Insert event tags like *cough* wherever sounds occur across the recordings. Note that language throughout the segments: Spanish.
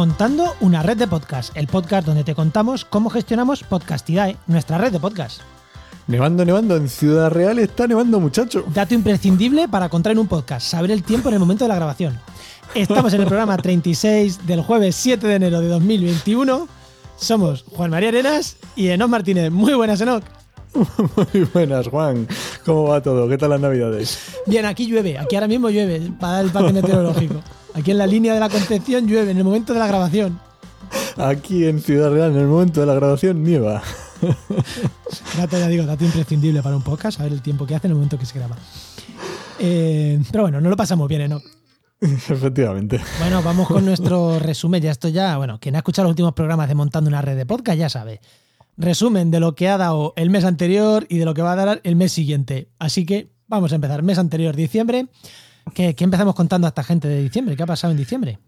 Montando una red de podcast, el podcast donde te contamos cómo gestionamos Podcastidae, nuestra red de podcast. Nevando, nevando, en Ciudad Real está nevando, muchacho. Dato imprescindible para contar en un podcast, saber el tiempo en el momento de la grabación. Estamos en el programa *laughs* 36 del jueves 7 de enero de 2021. Somos Juan María Arenas y Enoch Martínez. Muy buenas, Enoch. *laughs* Muy buenas, Juan. ¿Cómo va todo? ¿Qué tal las navidades? Bien, aquí llueve, aquí ahora mismo llueve, para el parte meteorológico. *laughs* Aquí en la línea de la Concepción llueve, en el momento de la grabación. Aquí en Ciudad Real, en el momento de la grabación, nieva. *laughs* Dato, ya digo, dato imprescindible para un podcast, saber el tiempo que hace en el momento que se graba. Eh, pero bueno, no lo pasamos bien, ¿eh? ¿no? *laughs* Efectivamente. Bueno, vamos con nuestro resumen. Ya esto ya, bueno, quien ha escuchado los últimos programas de Montando una red de podcast ya sabe. Resumen de lo que ha dado el mes anterior y de lo que va a dar el mes siguiente. Así que vamos a empezar. Mes anterior, diciembre. ¿Qué, empezamos contando a esta gente de diciembre? ¿Qué ha pasado en diciembre?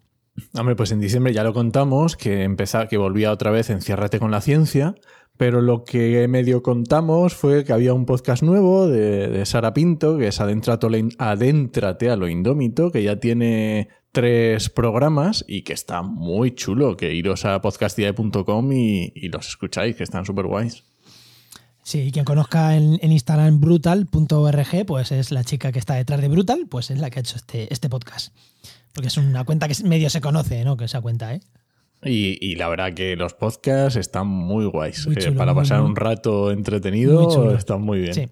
Hombre, pues en diciembre ya lo contamos, que, empezaba, que volvía otra vez Enciérrate con la ciencia, pero lo que medio contamos fue que había un podcast nuevo de, de Sara Pinto, que es Adéntrate, Adéntrate a lo Indómito, que ya tiene tres programas y que está muy chulo, que iros a podcastidae.com y, y los escucháis, que están súper guays. Sí, quien conozca en, en Instagram brutal.org, pues es la chica que está detrás de Brutal, pues es la que ha hecho este, este podcast. Porque es una cuenta que medio se conoce, ¿no? Que esa cuenta, ¿eh? Y, y, la verdad que los podcasts están muy guays. Muy Eh, para muy, pasar muy- un rato entretenido, muy están muy bien. Sí.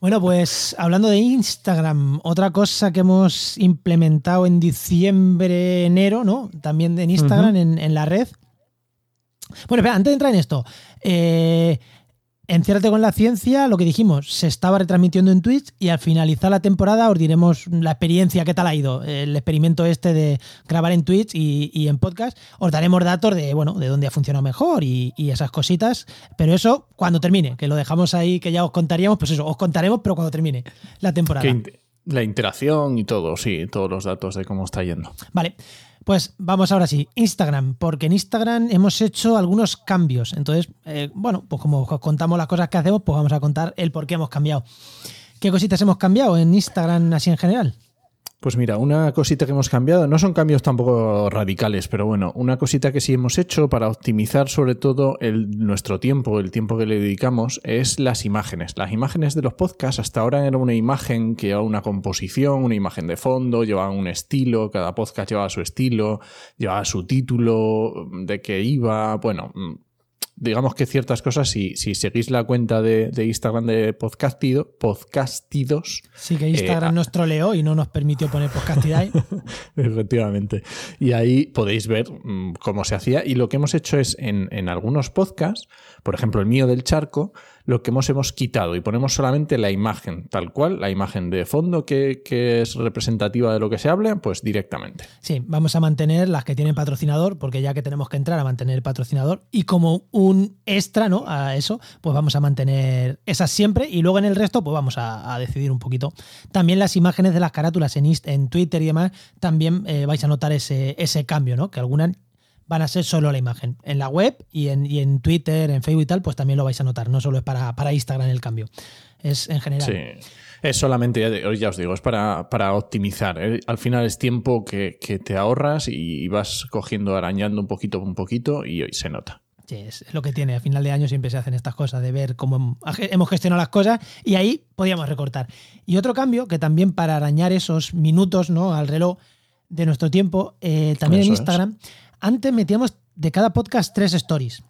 Bueno, pues hablando de Instagram, otra cosa que hemos implementado en diciembre, enero, ¿no? También en Instagram, en, en la red. Bueno, espera, antes de entrar en esto, eh, Enciérrate con la ciencia, lo que dijimos, se estaba retransmitiendo en Twitch y al finalizar la temporada os diremos la experiencia, qué tal ha ido, el experimento este de grabar en Twitch y, en podcast. Os daremos datos de, bueno, de dónde ha funcionado mejor y, esas cositas, pero eso cuando termine, que lo dejamos ahí, que ya os contaríamos, pues eso, os contaremos, pero cuando termine la temporada. La interacción y todo, sí, todos los datos de cómo está yendo. Vale, pues vamos ahora sí, Instagram, porque en Instagram hemos hecho algunos cambios. Entonces, eh, bueno, pues como os contamos las cosas que hacemos, pues vamos a contar el por qué hemos cambiado. ¿Qué cositas hemos cambiado en Instagram así en general? Pues mira, una cosita que hemos cambiado, no son cambios tampoco radicales, pero bueno, una cosita que sí hemos hecho para optimizar sobre todo el, nuestro tiempo, el tiempo que le dedicamos, es las imágenes. Las imágenes de los podcasts hasta ahora era una imagen que llevaba una composición, una imagen de fondo, llevaba un estilo, cada podcast llevaba su estilo, llevaba su título, de qué iba, bueno, mm, digamos que ciertas cosas, si, si seguís la cuenta de, de Instagram de podcastido, podcastidos, Sí que Instagram Eh, nos troleó y no nos permitió poner podcastidae. *laughs* Efectivamente. Y ahí podéis ver mm, cómo se hacía. Y lo que hemos hecho es en, en algunos podcasts, por ejemplo el mío del charco, lo que hemos hemos quitado y ponemos solamente la imagen, tal cual, la imagen de fondo que, que es representativa de lo que se hable, pues directamente. Sí, vamos a mantener las que tienen patrocinador, porque ya que tenemos que entrar a mantener patrocinador, y como un extra, ¿no? A eso, pues vamos a mantener esas siempre, y luego en el resto, pues vamos a, decidir un poquito. También las imágenes de las carátulas en, en Twitter y demás, también eh, vais a notar ese, ese cambio, ¿no? Que algunas van a ser solo la imagen. En la web y en, y en Twitter, en Facebook y tal, pues también lo vais a notar. No solo es para, para Instagram el cambio. Es en general. Sí. Es solamente, ya, os digo, es para, para optimizar. ¿eh? Al final es tiempo que, que te ahorras y vas cogiendo, arañando un poquito, un poquito y hoy se nota. Sí, es lo que tiene. A final de año siempre se hacen estas cosas, de ver cómo hemos gestionado las cosas y ahí podíamos recortar. Y otro cambio, que también para arañar esos minutos ¿no? al reloj de nuestro tiempo, eh, también en es. Antes metíamos de cada podcast tres stories.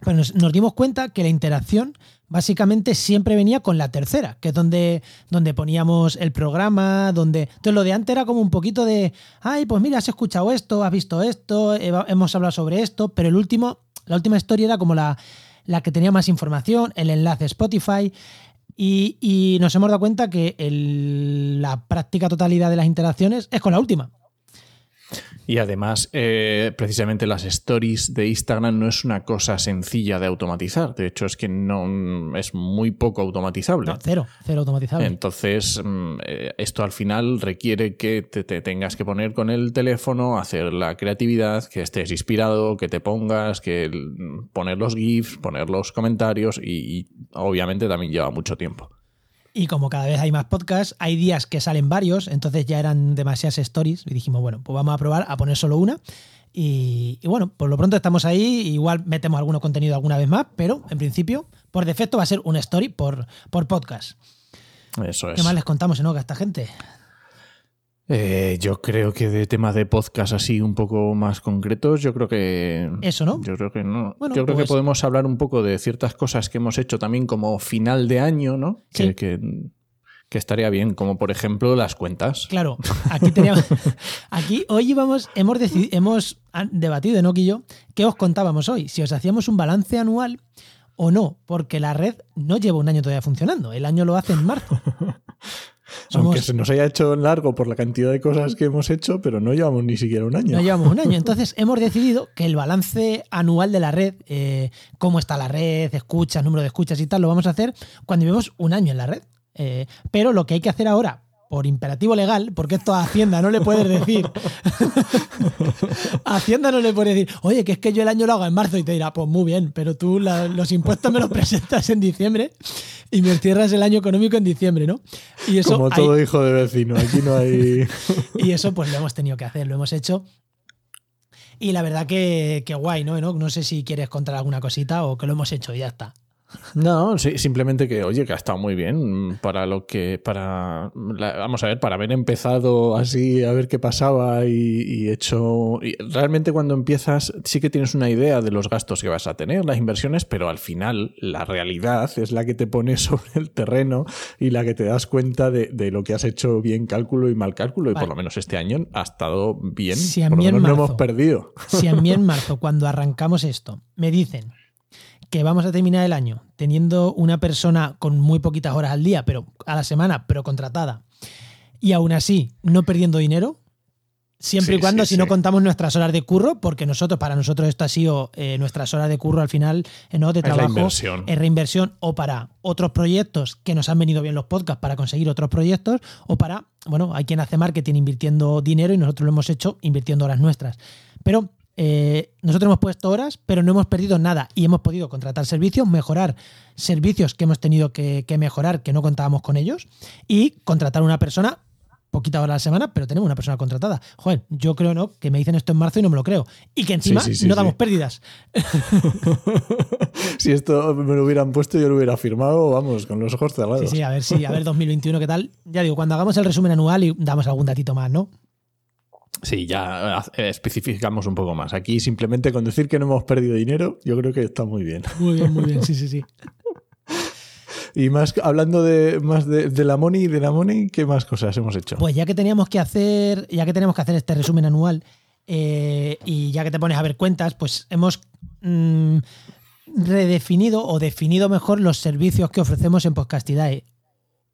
Pero nos, dimos cuenta que la interacción básicamente siempre venía con la tercera, que es donde, donde poníamos el programa, donde... Entonces lo de antes era como un poquito de, ay, pues mira, has escuchado esto, has visto esto, he- hemos hablado sobre esto, pero el último, la última historia era como la, la que tenía más información, el enlace Spotify, y, nos hemos dado cuenta que la práctica totalidad de las interacciones es con la última. Y además, eh, precisamente las stories de Instagram no es una cosa sencilla de automatizar. De hecho, es que no es muy poco automatizable. No, cero, cero automatizable. Entonces, mm, eh, esto al final requiere que te, te tengas que poner con el teléfono, hacer la creatividad, que estés inspirado, que te pongas, que mm, poner los GIFs, poner los comentarios y, y obviamente también lleva mucho tiempo. Y como cada vez hay más podcasts, hay días que salen varios, entonces ya eran demasiadas stories y dijimos, bueno, pues vamos a probar a poner solo una. Y, bueno, por lo pronto estamos ahí, igual metemos alguno contenido alguna vez más, pero en principio, por defecto va a ser una story por, por podcast. Eso es. ¿Qué más les contamos en a esta gente? Eh, yo creo que de temas de podcast así un poco más concretos, yo creo que. Eso, ¿no? Yo creo que no. yo creo que pues podemos hablar un poco de ciertas cosas que hemos hecho también como final de año, ¿no? Que, que, estaría bien, como por ejemplo las cuentas. Claro, aquí teníamos. *laughs* aquí hoy íbamos, hemos, hemos debatido, y yo, qué os contábamos hoy. Si os hacíamos un balance anual o no, porque la red no lleva un año todavía funcionando. El año lo hace en marzo. *laughs* Aunque se nos haya hecho largo por la cantidad de cosas que hemos hecho, pero no llevamos ni siquiera un año. No llevamos un año. *laughs* Entonces hemos decidido que el balance anual de la red, eh, cómo está la red, escuchas, número de escuchas y tal, lo vamos a hacer cuando llevemos un año en la red. Eh, pero lo que hay que hacer ahora, por imperativo legal, porque esto a Hacienda no le puedes decir. a Hacienda no le puedes decir, oye, que es que yo el año lo hago en marzo y te dirá, pues muy bien, pero tú los impuestos me los presentas en diciembre y me cierras el año económico en diciembre, ¿no? Y eso Como todo hijo de vecino, aquí no hay. *laughs* y eso pues lo hemos tenido que hacer, lo hemos hecho. Y la verdad que, que guay, ¿no? ¿no? sé si quieres contar alguna cosita o que lo hemos hecho y ya está. No, sí, simplemente que, oye, que ha estado muy bien para lo que, para, vamos a ver, para haber empezado así, a ver qué pasaba y, hecho, realmente cuando empiezas sí que tienes una idea de los gastos que vas a tener, las inversiones, pero al final la realidad es la que te pone *laughs* sobre el terreno y la que te das cuenta de, lo que has hecho bien cálculo y mal cálculo y por lo menos este año ha estado bien, si a por lo menos no hemos perdido. Si a mí en *laughs* marzo, cuando arrancamos esto, me dicen que vamos a terminar el año teniendo una persona con muy poquitas horas al día, pero a la semana, pero contratada, y aún así no perdiendo dinero, siempre y cuando si no contamos nuestras horas de curro, porque nosotros, para nosotros esto ha sido eh, nuestras horas de curro al final, eh, ¿no? De trabajo, es, reinversión o para otros proyectos que nos han venido bien los podcasts para conseguir otros proyectos, o para, bueno, hay quien hace marketing invirtiendo dinero y nosotros lo hemos hecho invirtiendo horas nuestras. Pero eh, nosotros hemos puesto horas, pero no hemos perdido nada y hemos podido contratar servicios, mejorar servicios que hemos tenido que, mejorar, que no contábamos con ellos, y contratar una persona, poquita hora a la semana, pero tenemos una persona contratada. Joder, yo creo no, que me dicen esto en marzo y no me lo creo. Y que encima no damos pérdidas. *laughs* si esto me lo hubieran puesto, yo lo hubiera firmado, vamos, con los ojos cerrados. Sí, sí, a ver, sí, a ver 2021 qué tal. Ya digo, cuando hagamos el resumen anual y damos algún datito más, ¿no? Sí, ya eh, especificamos un poco más. Aquí simplemente con decir que no hemos perdido dinero, yo creo que está muy bien. Muy bien, muy bien, sí, sí, sí. *laughs* y más hablando de más de, la money y de la money, ¿qué más cosas hemos hecho? Pues ya que teníamos que hacer, ya que tenemos que hacer este resumen anual eh, y ya que te pones a ver cuentas, pues hemos mm, redefinido o definido mejor los servicios que ofrecemos en Podcastidae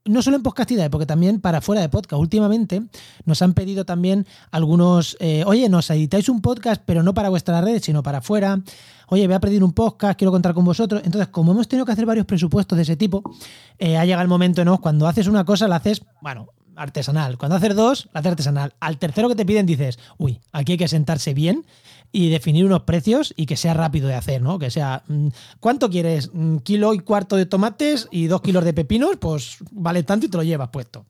no solo en Podcastidae, porque también para fuera de podcast. Últimamente nos han pedido también algunos, eh, oye, nos editáis un podcast, pero no para vuestra red, sino para afuera. Oye, voy a pedir un podcast, quiero contar con vosotros. Entonces, como hemos tenido que hacer varios presupuestos de ese tipo, eh, ha llegado el momento, ¿no? Cuando haces una cosa, la haces, bueno, artesanal. Cuando haces dos, la haces artesanal. Al tercero que te piden dices, uy, aquí hay que sentarse bien y definir unos precios y que sea rápido de hacer, ¿no? Que sea, mm, ¿cuánto quieres? ¿Un kilo y cuarto de tomates y dos kilos de pepinos? Pues vale tanto y te lo llevas puesto.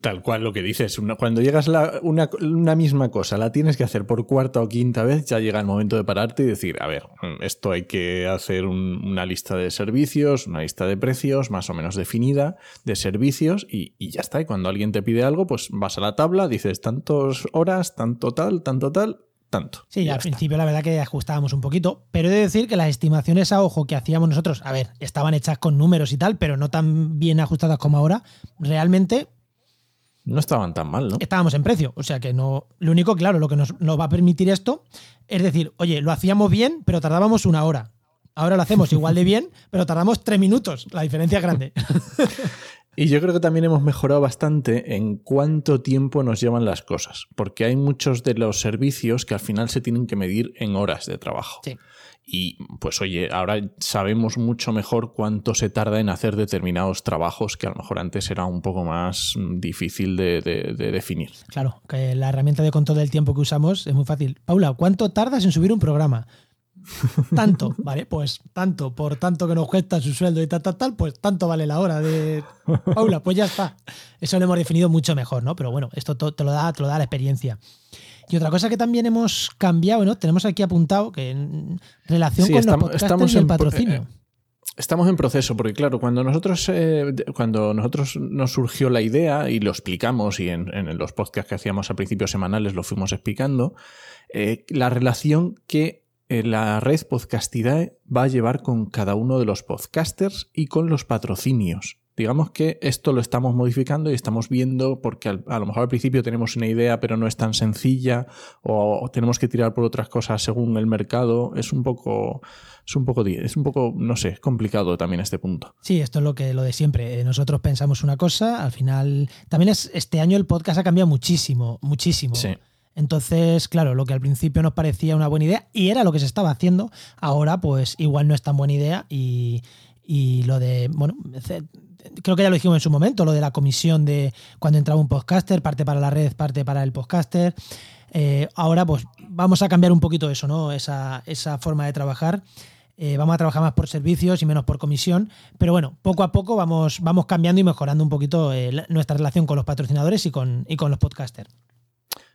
Tal cual lo que dices. cuando llegas a una, una, misma cosa, la tienes que hacer por cuarta o quinta vez, ya llega el momento de pararte y decir, a ver, esto hay que hacer una lista de servicios, una lista de precios más o menos definida de servicios y, y ya está. Y cuando alguien te pide algo, pues vas a la tabla, dices tantos horas, tanto tal, tanto tal, tanto. Sí, al principio la verdad que ajustábamos un poquito, pero he de decir que las estimaciones a ojo que hacíamos nosotros, a ver, estaban hechas con números y tal, pero no tan bien ajustadas como ahora, realmente... No estaban tan mal, ¿no? Estábamos en precio, o sea que no... Lo único, claro, lo que nos, nos va a permitir esto es decir, oye, lo hacíamos bien, pero tardábamos una hora. Ahora lo hacemos igual de bien, *laughs* pero tardamos tres minutos. La diferencia es grande. *laughs* Y yo creo que también hemos mejorado bastante en cuánto tiempo nos llevan las cosas, porque hay muchos de los servicios que al final se tienen que medir en horas de trabajo. Y pues oye, ahora sabemos mucho mejor cuánto se tarda en hacer determinados trabajos que a lo mejor antes era un poco más difícil de, de definir. Claro, que la herramienta de control del tiempo que usamos es muy fácil. Paula, ¿cuánto tardas en subir un programa? Tanto, ¿vale? Pues tanto, por tanto que nos cuesta su sueldo y tal, tal, tal, pues tanto vale la hora de Paula, pues ya está. Eso lo hemos definido mucho mejor, ¿no? Pero bueno, esto te lo da, te lo da la experiencia. Y otra cosa que también hemos cambiado, ¿no? Tenemos aquí apuntado que en relación con estamos, los estamos y el patrocinio. Eh, estamos en proceso, porque claro, cuando nosotros, eh, cuando nosotros nos surgió la idea y lo explicamos, y en, los podcasts que hacíamos a principios semanales lo fuimos explicando, eh, la relación que la red Podcastidae va a llevar con cada uno de los podcasters y con los patrocinios. Digamos que esto lo estamos modificando y estamos viendo porque a lo mejor al principio tenemos una idea pero no es tan sencilla o tenemos que tirar por otras cosas según el mercado. Es un poco, es un poco, es un poco, no sé, complicado también este punto. Sí, esto es lo que lo de siempre. Eh, nosotros pensamos una cosa, al final también es este año el podcast ha cambiado muchísimo, muchísimo. Sí. Entonces, claro, lo que al principio nos parecía una buena idea y era lo que se estaba haciendo, ahora pues igual no es tan buena idea y, y lo de, bueno, creo que ya lo dijimos en su momento, lo de la comisión de cuando entraba un podcaster, parte para la red, parte para el podcaster. Eh, ahora, pues vamos a cambiar un poquito eso, ¿no? Esa, esa forma de trabajar. Eh, vamos a trabajar más por servicios y menos por comisión. Pero bueno, poco a poco vamos, vamos cambiando y mejorando un poquito eh, nuestra relación con los patrocinadores y con, y con los podcasters.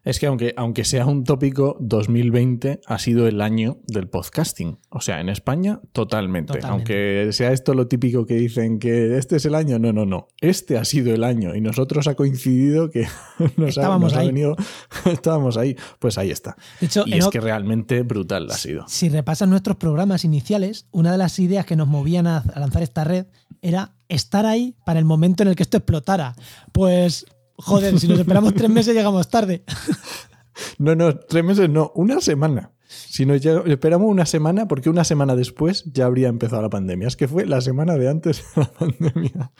Es que aunque, aunque sea un tópico, 2020 ha sido el año del podcasting. O sea, en España, totalmente. Aunque sea esto lo típico que dicen que este es el año, no, no, no. Este ha sido el año y nosotros ha coincidido que *laughs* nos, estábamos ha, ahí. venido. *laughs* estábamos ahí. Pues ahí está. y es que realmente brutal ha sido. Si repasan nuestros programas iniciales, una de las ideas que nos movían a lanzar esta red era estar ahí para el momento en el que esto explotara. Pues Joder, si nos esperamos tres meses llegamos tarde. *laughs* No, no, tres meses no, una semana. Si nos esperamos una semana, porque una semana después ya habría empezado la pandemia. Es que fue la semana de antes de la pandemia.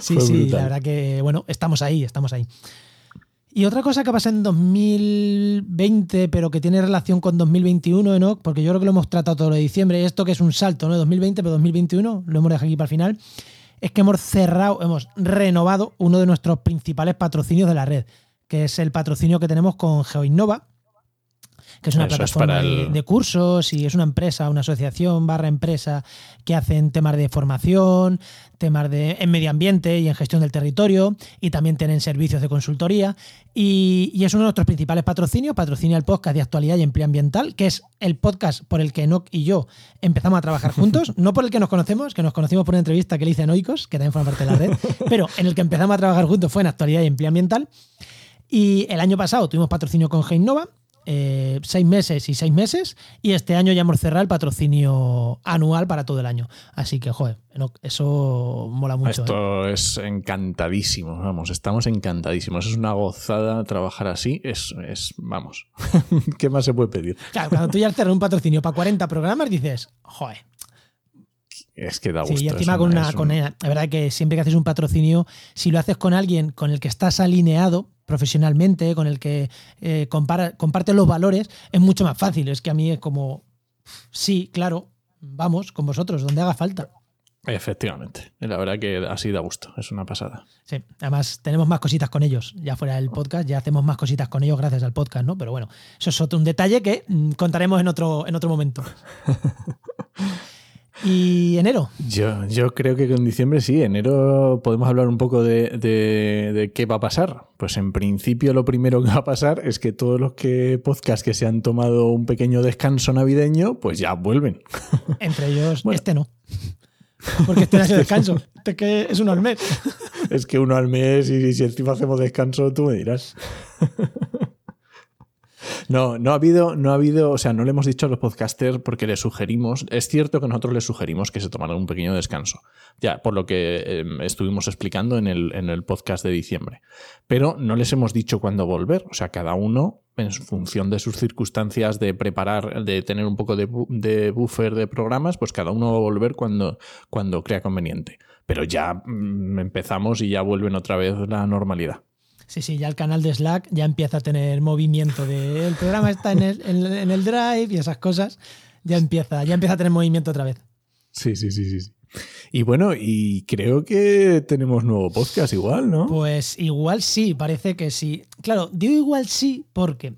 Sí, sí, la verdad que, bueno, estamos ahí, estamos ahí. Y otra cosa que pasa en 2020, pero que tiene relación con 2021, ¿no? Porque yo creo que lo hemos tratado todo lo de diciembre, esto que es un salto, ¿no? 2020, pero 2021, lo hemos dejado aquí para el final es que hemos cerrado, hemos renovado uno de nuestros principales patrocinios de la red, que es el patrocinio que tenemos con GeoInnova, que es una plataforma de, cursos y es una empresa, una asociación barra empresa que hacen temas de formación, temas de en medio ambiente y en gestión del territorio y también tienen servicios de consultoría y, es uno de nuestros principales patrocinios, patrocinia el podcast de actualidad y empleo ambiental, que es el podcast por el que Enoch y yo empezamos a trabajar *laughs* juntos, no por el que nos conocemos, que nos conocimos por una entrevista que le hice a Noicos, que también forma parte de la red, *laughs* pero en el que empezamos a trabajar juntos fue en actualidad y empleo ambiental. Y el año pasado tuvimos patrocinio con Geinova eh, seis meses y seis meses y este año ya hemos cerrado el patrocinio anual para todo el año. Así que, joder, eso mola mucho. Esto ¿eh? es encantadísimo, vamos, estamos encantadísimos. Es una gozada trabajar así, es, es vamos, *laughs* ¿qué más se puede pedir? Claro, cuando tú ya cerras un patrocinio para 40 programas dices, joder, es que da gusto. Sí, y encima con una, con la verdad que siempre que haces un patrocinio, si lo haces con alguien con el que estás alineado profesionalmente, con el que eh, comparte los valores, es mucho más fácil. Es que a mí es como, sí, claro, vamos con vosotros, donde haga falta. Efectivamente, la verdad que así da gusto, es una pasada. Sí, además tenemos más cositas con ellos, ya fuera del podcast, ya hacemos más cositas con ellos gracias al podcast, ¿no? Pero bueno, eso es otro un detalle que mm, contaremos en otro, en otro momento. *laughs* ¿Y enero? Yo, yo creo que en diciembre sí, enero podemos hablar un poco de, qué va a pasar. Pues en principio lo primero que va a pasar es que todos los que podcasts que se han tomado un pequeño descanso navideño, pues ya vuelven. *laughs* Entre ellos, este no. Porque este *laughs* no es descanso. Este que es uno al mes. Es que uno al mes y si encima hacemos descanso, tú me dirás. *laughs* No, no ha habido, no ha habido, o sea, no le hemos dicho a los podcasters porque les sugerimos, es cierto que nosotros les sugerimos que se tomaran un pequeño descanso, ya, por lo que em, estuvimos explicando en el, en el podcast de diciembre, pero no les hemos dicho cuándo volver, o sea, cada uno en función de sus circunstancias de preparar, de tener un poco de, de buffer de programas, pues cada uno va a volver cuando, cuando crea conveniente. Pero ya mm, empezamos y ya vuelven otra vez la normalidad. Sí, sí, ya el canal de Slack ya empieza a tener movimiento de el programa está en el, en, el drive y esas cosas. Ya empieza, ya empieza a tener movimiento otra vez. Sí, sí, sí, sí. Y bueno, y creo que tenemos nuevo podcast igual, ¿no? Pues igual sí, parece que sí. Claro, digo igual sí porque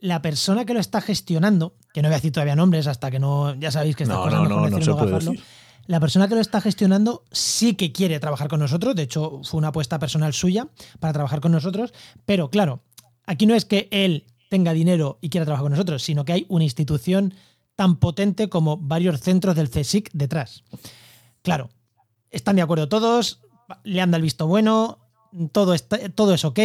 la persona que lo está gestionando, que no voy a decir todavía nombres hasta que no, ya sabéis que estas No, cosas no, no, no se puede decir. La persona que lo está gestionando sí que quiere trabajar con nosotros, de hecho fue una apuesta personal suya para trabajar con nosotros, pero claro, aquí no es que él tenga dinero y quiera trabajar con nosotros, sino que hay una institución tan potente como varios centros del CSIC detrás. Claro, están de acuerdo todos, le han dado el visto bueno, todo, está, todo es ok,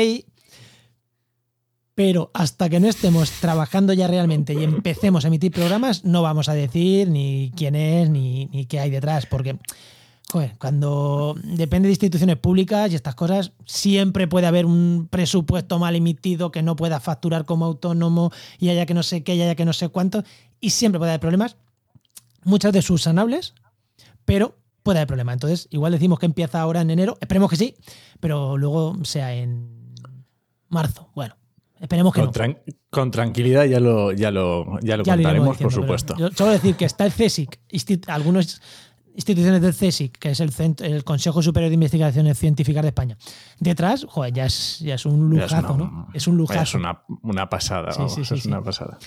pero hasta que no estemos trabajando ya realmente y empecemos a emitir programas, no vamos a decir ni quién es ni, ni qué hay detrás, porque joder, cuando depende de instituciones públicas y estas cosas, siempre puede haber un presupuesto mal emitido que no pueda facturar como autónomo y haya que no sé qué y haya que no sé cuánto, y siempre puede haber problemas, muchas de sus sanables, pero puede haber problemas. Entonces, igual decimos que empieza ahora en enero, esperemos que sí, pero luego sea en marzo. Bueno, esperemos que Con, no. tran- con tranquilidad ya lo, ya lo, ya lo Ya contaremos, por diciendo, supuesto. Yo solo decir que está el CSIC, algunas instituciones del CSIC, que es el, Cent- el Consejo Superior de Investigaciones Científicas de España. Detrás, joder, ya es, ya es un es lujazo, una- ¿no? Es un lujazo. Es una, una pasada, Sí, vamos, sí, sí, es una pasada.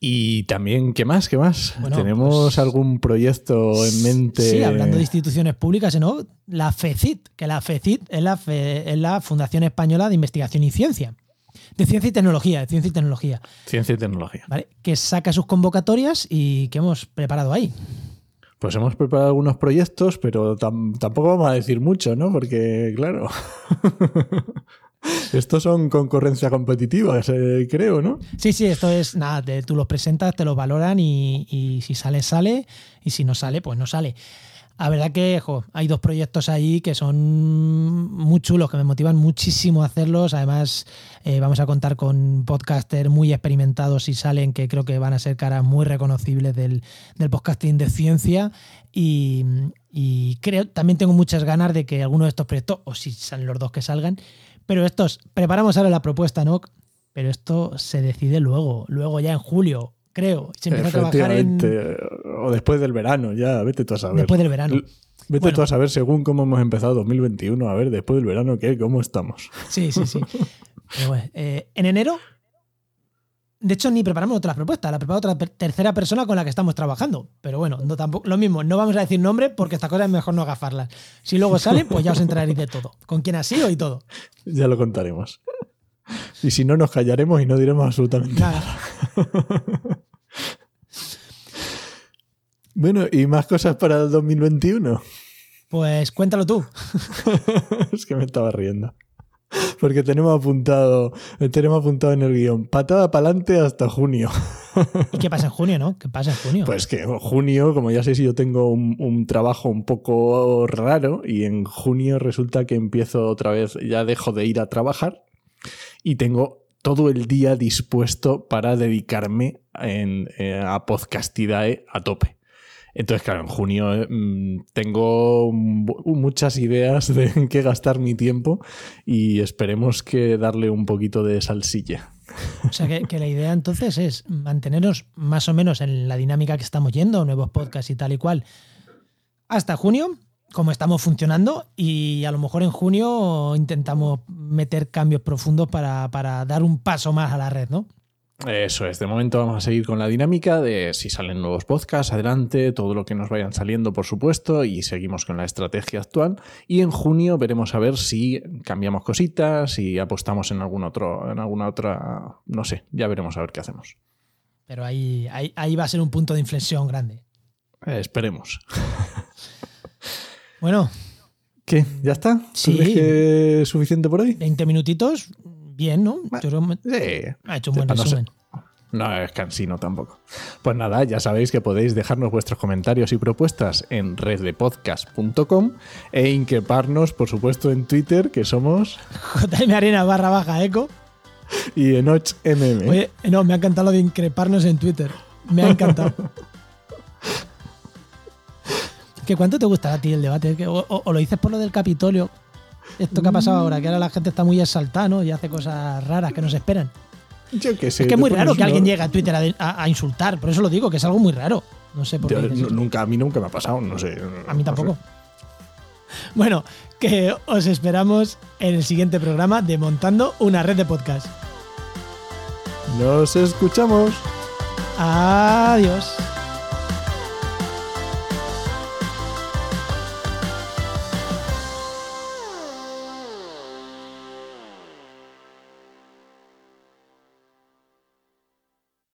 Y también, ¿qué más? ¿Qué más? Bueno, ¿Tenemos pues- algún proyecto en mente? Sí, hablando de instituciones públicas, ¿no? La FECIT, que la FECIT es la, fe- es la Fundación Española de Investigación y Ciencia. De Ciencia y Tecnología, de Ciencia y Tecnología, Ciencia y tecnología. ¿vale? Que saca sus convocatorias y que hemos preparado ahí. Pues hemos preparado algunos proyectos, pero tam- tampoco vamos a decir mucho, ¿no? Porque, claro, *laughs* estos son concurrencia competitiva, creo, ¿no? Sí, sí, esto es nada, tú los presentas, te los valoran y, y si sale, sale, y si no sale, pues no sale. La verdad que jo, hay dos proyectos ahí que son muy chulos, que me motivan muchísimo a hacerlos. Además, eh, vamos a contar con podcasters muy experimentados si salen, que creo que van a ser caras muy reconocibles del, del podcasting de ciencia. Y, y creo, también tengo muchas ganas de que alguno de estos proyectos, o si salen los dos que salgan, pero estos, preparamos ahora la propuesta, ¿no? Pero esto se decide luego, luego ya en julio, creo. Se empieza a trabajar en. O después del verano, ya, vete tú a saber. después del verano. Vete Bueno. tú a saber según cómo hemos empezado 2021, a ver después del verano qué, cómo estamos. Sí, sí, sí. *laughs* Pero bueno, eh, en enero, de hecho, ni preparamos otras propuestas, la prepara otra tercera persona con la que estamos trabajando. Pero bueno, no, tampoco, lo mismo, no vamos a decir nombre porque estas cosas es mejor no agafarlas. Si luego salen, pues ya os enteraréis de todo, con quién ha sido y todo. *laughs* Ya lo contaremos. Y si no, nos callaremos y no diremos absolutamente nada. Nada. *laughs* Bueno, ¿y más cosas para el 2021? Pues cuéntalo tú. *laughs* es que me estaba riendo. Porque tenemos apuntado, tenemos apuntado en el guion, patada para adelante hasta junio. ¿Y qué pasa en junio, no? ¿Qué pasa en junio? Pues que en junio, como ya sé si yo tengo un, un trabajo un poco raro, y en junio resulta que empiezo otra vez, ya dejo de ir a trabajar y tengo todo el día dispuesto para dedicarme en, eh, a Podcastidae a tope. Entonces, claro, en junio eh, mm, tengo mu- muchas ideas de en qué gastar mi tiempo y esperemos que darle un poquito de salsilla. O sea que, que la idea entonces es mantenernos más o menos en la dinámica que estamos yendo, nuevos podcasts y tal y cual, hasta junio, como estamos funcionando, y a lo mejor en junio intentamos meter cambios profundos para, para dar un paso más a la red, ¿no? Eso es, de momento vamos a seguir con la dinámica de si salen nuevos podcasts, adelante, todo lo que nos vayan saliendo, por supuesto, y seguimos con la estrategia actual. Y en junio veremos a ver si cambiamos cositas, si apostamos en algún otro, en alguna otra, no sé, ya veremos a ver qué hacemos. Pero ahí, ahí, ahí va a ser un punto de inflexión grande. Eh, esperemos. Bueno, ¿Qué? ¿Ya está? ¿Tú Sí. crees que es suficiente por hoy? 20 minutitos, bien, ¿no? Yo creo que Sí. ha hecho un buen sé. resumen. No es cansino tampoco. Pues nada, ya sabéis que podéis dejarnos vuestros comentarios y propuestas en reddepodcast.com e increparnos, por supuesto, en Twitter, que somos, *laughs* JM Arena barra baja eco. y en OchMM. Oye, no, me ha encantado lo de increparnos en Twitter. Me ha encantado. *laughs* ¿Que ¿Cuánto te gustará a ti el debate? Que- O, o- o lo dices por lo del Capitolio? Esto que ha pasado ahora, que ahora la gente está muy exaltada, ¿no? Y hace cosas raras que no se esperan. Yo qué sé. es que es muy raro que alguien llegue a Twitter a, a- a insultar. Por eso lo digo, que es algo muy raro. No sé por Yo- qué. nunca, a mí nunca me ha pasado, no sé. A mí no tampoco. sé. Bueno, que os esperamos en el siguiente programa de Montando una red de podcast. Nos escuchamos. Adiós.